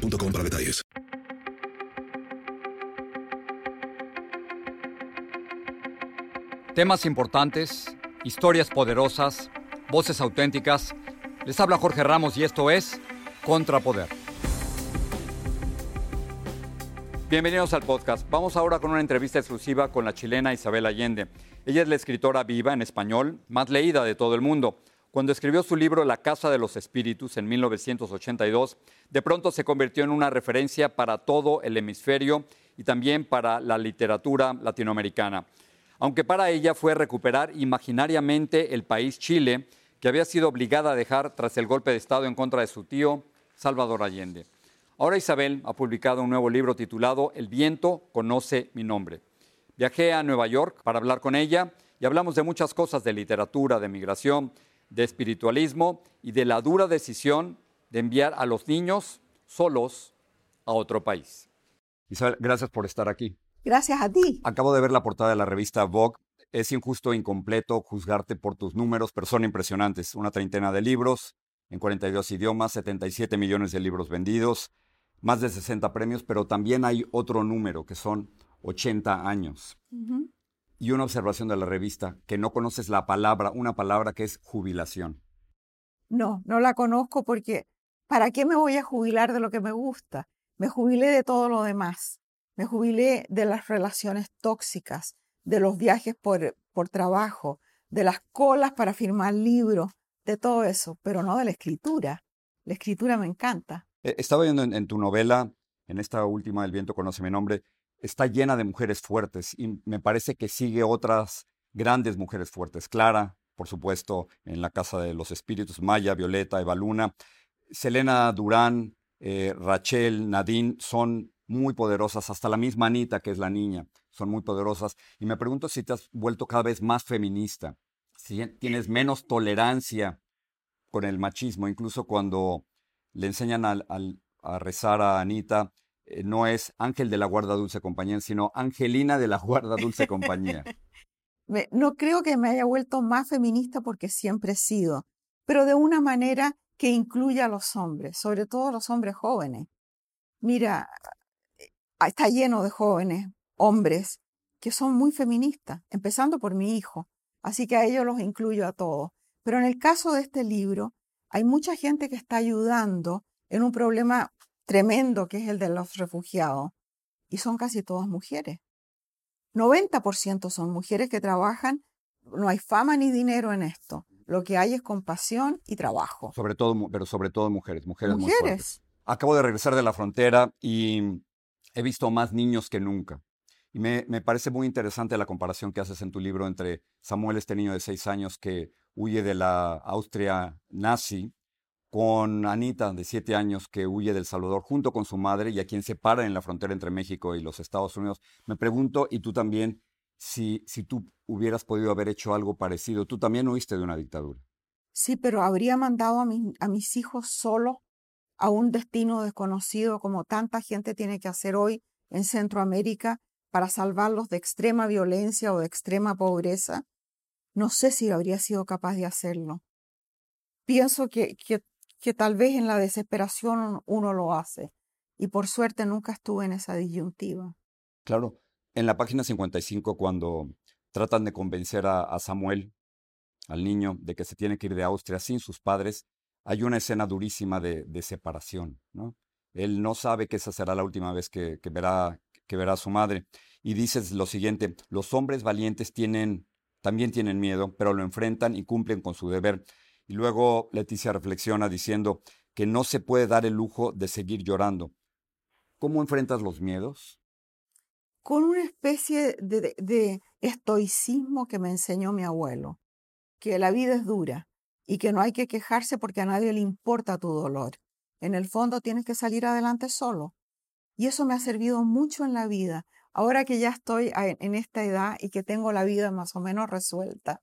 para. Temas importantes, historias poderosas, voces auténticas. Les habla Jorge Ramos y esto es Contrapoder. Bienvenidos al podcast. Vamos ahora con una entrevista exclusiva con la chilena Isabel Allende. Ella es la escritora viva en español más leída de todo el mundo. Cuando escribió su libro La Casa de los Espíritus en 1982, de pronto se convirtió en una referencia para todo el hemisferio y también para la literatura latinoamericana. Aunque para ella fue recuperar imaginariamente el país Chile, que había sido obligada a dejar tras el golpe de Estado en contra de su tío, Salvador Allende. Ahora Isabel ha publicado un nuevo libro titulado El viento conoce mi nombre. Viajé a Nueva York para hablar con ella y hablamos de muchas cosas, de literatura, de migración, de espiritualismo y de la dura decisión de enviar a los niños solos a otro país. Isabel, gracias por estar aquí. Gracias a ti. Acabo de ver la portada de la revista Vogue. Es injusto e incompleto juzgarte por tus números, pero son impresionantes. Una treintena de libros en 42 idiomas, 77 millones de libros vendidos, más de 60 premios, pero también hay otro número que son 80 años y una observación de la revista, que no conoces la palabra, una palabra que es jubilación. No, no la conozco porque ¿para qué me voy a jubilar de lo que me gusta? Me jubilé de todo lo demás. Me jubilé de las relaciones tóxicas, de los viajes por, por trabajo, de las colas para firmar libros, de todo eso, pero no de la escritura. La escritura me encanta. Eh, estaba viendo en, en tu novela, en esta última, El viento conoce mi nombre, está llena de mujeres fuertes y me parece que sigue otras grandes mujeres fuertes. Clara, por supuesto, en la Casa de los Espíritus, Maya, Violeta, Eva Luna, Selena Durán, eh, Rachel, Nadine, son muy poderosas, hasta la misma Anita, que es la niña, son muy poderosas. Y me pregunto si te has vuelto cada vez más feminista, si tienes menos tolerancia con el machismo, incluso cuando le enseñan a rezar a Anita, eh, no es Ángel de la Guarda Dulce Compañía, sino Angelina de la Guarda Dulce Compañía. no creo que me haya vuelto más feminista porque siempre he sido, pero de una manera que incluya a los hombres, sobre todo a los hombres jóvenes. Mira, eh, está lleno de jóvenes, hombres, que son muy feministas, empezando por mi hijo, así que a ellos los incluyo a todos. Pero en el caso de este libro, hay mucha gente que está ayudando en un problema tremendo que es el de los refugiados. Y son casi todas mujeres. 90% son mujeres que trabajan, no hay fama ni dinero en esto. Lo que hay es compasión y trabajo. Sobre todo, pero sobre todo mujeres, mujeres, mujeres. Acabo de regresar de la frontera y he visto más niños que nunca. Y me, me, parece muy interesante la comparación que haces en tu libro entre Samuel, este niño de seis años que huye de la Austria nazi, con Anita, de siete años, que huye del Salvador junto con su madre y a quien se para en la frontera entre México y los Estados Unidos. Me pregunto, y tú también, si, si tú hubieras podido haber hecho algo parecido. Tú también huiste de una dictadura. Sí, pero habría mandado a, a mis hijos solo a un destino desconocido como tanta gente tiene que hacer hoy en Centroamérica para salvarlos de extrema violencia o de extrema pobreza. No sé si habría sido capaz de hacerlo. Pienso que, que que tal vez en la desesperación uno lo hace. Y por suerte nunca estuve en esa disyuntiva. Claro, en la página 55, cuando tratan de convencer a, Samuel, al niño, de que se tiene que ir de Austria sin sus padres, hay una escena durísima de, separación. ¿no? Él no sabe que esa será la última vez que, verá, que verá a su madre. Y dices lo siguiente, los hombres valientes tienen, también tienen miedo, pero lo enfrentan y cumplen con su deber. Y luego Leticia reflexiona diciendo que no se puede dar el lujo de seguir llorando. ¿Cómo enfrentas los miedos? Con una especie de, estoicismo que me enseñó mi abuelo, que la vida es dura y que no hay que quejarse porque a nadie le importa tu dolor En el fondo tienes que salir adelante solo. Y eso me ha servido mucho en la vida. Ahora que ya estoy en esta edad y que tengo la vida más o menos resuelta,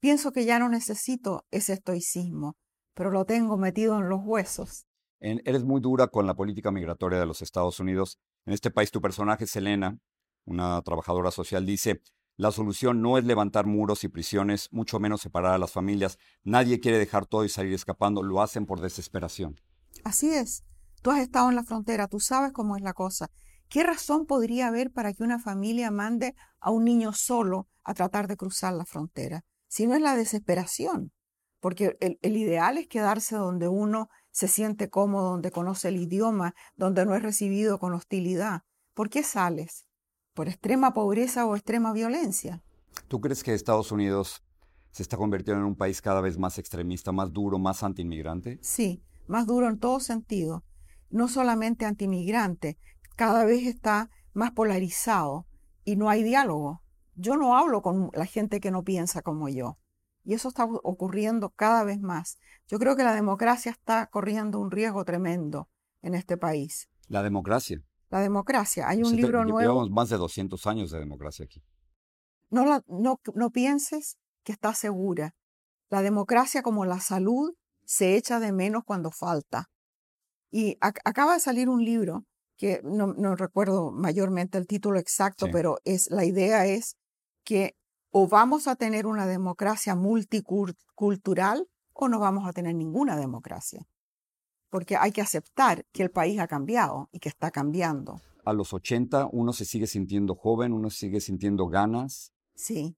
pienso que ya no necesito ese estoicismo, pero lo tengo metido en los huesos. eres muy dura con la política migratoria de los Estados Unidos. En este país tu personaje, Selena, una trabajadora social, dice, la solución no es levantar muros y prisiones, mucho menos separar a las familias. Nadie quiere dejar todo y salir escapando, lo hacen por desesperación. Así es. Tú has estado en la frontera, tú sabes cómo es la cosa. ¿Qué razón podría haber para que una familia mande a un niño solo a tratar de cruzar la frontera? Si no es la desesperación. Porque el, el ideal es quedarse donde uno se siente cómodo, donde conoce el idioma, donde no es recibido con hostilidad. ¿Por qué sales? ¿Por extrema pobreza o extrema violencia? ¿Tú crees que Estados Unidos se está convirtiendo en un país cada vez más extremista, más duro, más antiinmigrante? Sí, más duro en todo sentido. No solamente antiinmigrante, cada vez está más polarizado y no hay diálogo. Yo no hablo con la gente que no piensa como yo. Y eso está ocurriendo cada vez más. Yo creo que la democracia está corriendo un riesgo tremendo en este país. La democracia. La democracia. Hay un libro nuevo. Llevamos más de 200 años de democracia aquí. No, la, no, no pienses que está segura. La democracia, como la salud, se echa de menos cuando falta. Y acaba de salir un libro que no, no, recuerdo mayormente el título exacto, pero es la idea es que o vamos a tener una democracia multicultural o no vamos a tener ninguna democracia. Porque hay que aceptar que el país ha cambiado y que está cambiando. A los 80 uno se sigue sintiendo joven, uno sigue sintiendo ganas. Sí.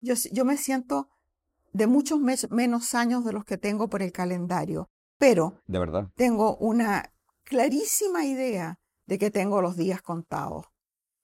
Yo, yo me siento de muchos menos años de los que tengo por el calendario, pero de verdad tengo una clarísima idea de que tengo los días contados.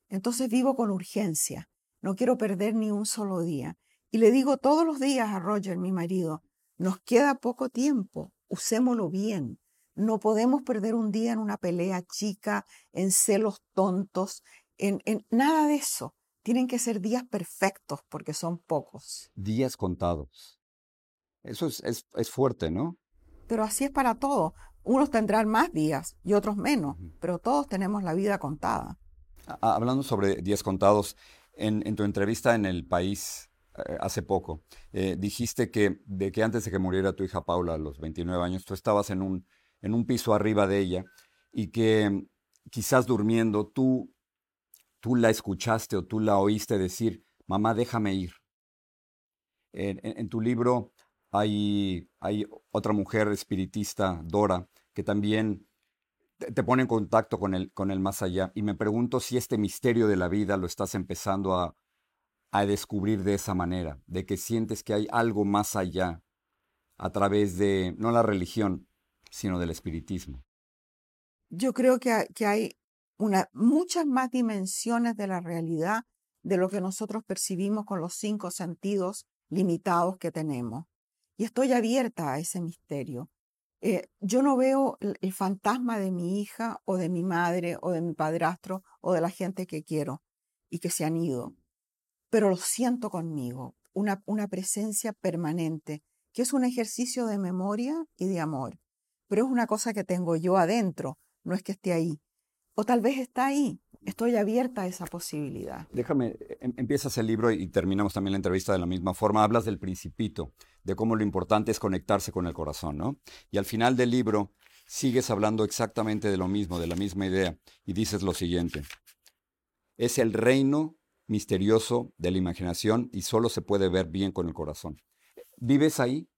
Entonces vivo con urgencia. No quiero perder ni un solo día. Y le digo todos los días a Roger, mi marido, nos queda poco tiempo, usémoslo bien. No podemos perder un día en una pelea chica, en celos tontos, en, en nada de eso. Tienen que ser días perfectos porque son pocos. Días contados. Eso es, es, es fuerte, ¿no? Pero así es para todos. Unos tendrán más días y otros menos, pero todos tenemos la vida contada. Hablando sobre días contados, en, tu entrevista en El País eh, hace poco, eh, dijiste que, de que antes de que muriera tu hija Paula a los 29 años, tú estabas en un, en un piso arriba de ella y que quizás durmiendo tú, tú la escuchaste o tú la oíste decir, mamá, déjame ir. En, tu libro hay, hay otra mujer espiritista, Dora, que también te pone en contacto con el, con el más allá. Y me pregunto si este misterio de la vida lo estás empezando a, a descubrir de esa manera, de que sientes que hay algo más allá a través de, no la religión, sino del espiritismo. Yo creo que, que hay muchas más dimensiones de la realidad de lo que nosotros percibimos con los cinco sentidos limitados que tenemos. Y estoy abierta a ese misterio. Eh, yo no veo el, fantasma de mi hija o de mi madre o de mi padrastro o de la gente que quiero y que se han ido, pero lo siento conmigo, una, una presencia permanente, que es un ejercicio de memoria y de amor, pero es una cosa que tengo yo adentro, no es que esté ahí. O tal vez está ahí, estoy abierta a esa posibilidad. Déjame, em, empiezas el libro y terminamos también la entrevista de la misma forma. Hablas del principito de cómo lo importante es conectarse con el corazón, ¿no? Y al final del libro sigues hablando exactamente de lo mismo, de la misma idea, y dices lo siguiente. Es el reino misterioso de la imaginación y solo se puede ver bien con el corazón. ¿Vives ahí?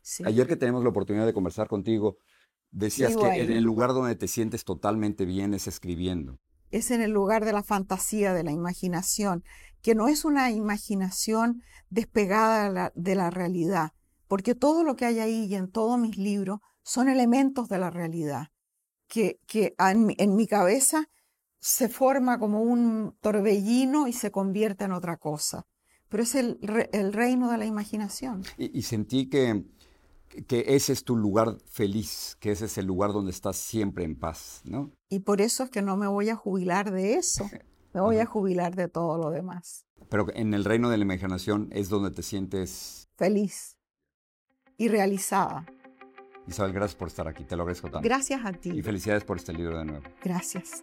Sí. Ayer que tenemos la oportunidad de conversar contigo, decías que en el lugar donde te sientes totalmente bien es escribiendo. Es en el lugar de la fantasía, de la imaginación, que no es una imaginación despegada de la realidad, porque todo lo que hay ahí y en todos mis libros son elementos de la realidad, que, que en, mi cabeza se forma como un torbellino y se convierte en otra cosa. Pero es el, el reino de la imaginación. Y, sentí que, que ese es tu lugar feliz, que ese es el lugar donde estás siempre en paz, ¿no? Y por eso es que no me voy a jubilar de eso, me voy a jubilar de todo lo demás. Pero en el reino de la imaginación es donde te sientes feliz y realizada. Isabel, gracias por estar aquí. Te lo agradezco tanto. Gracias a ti. Y felicidades por este libro de nuevo. Gracias.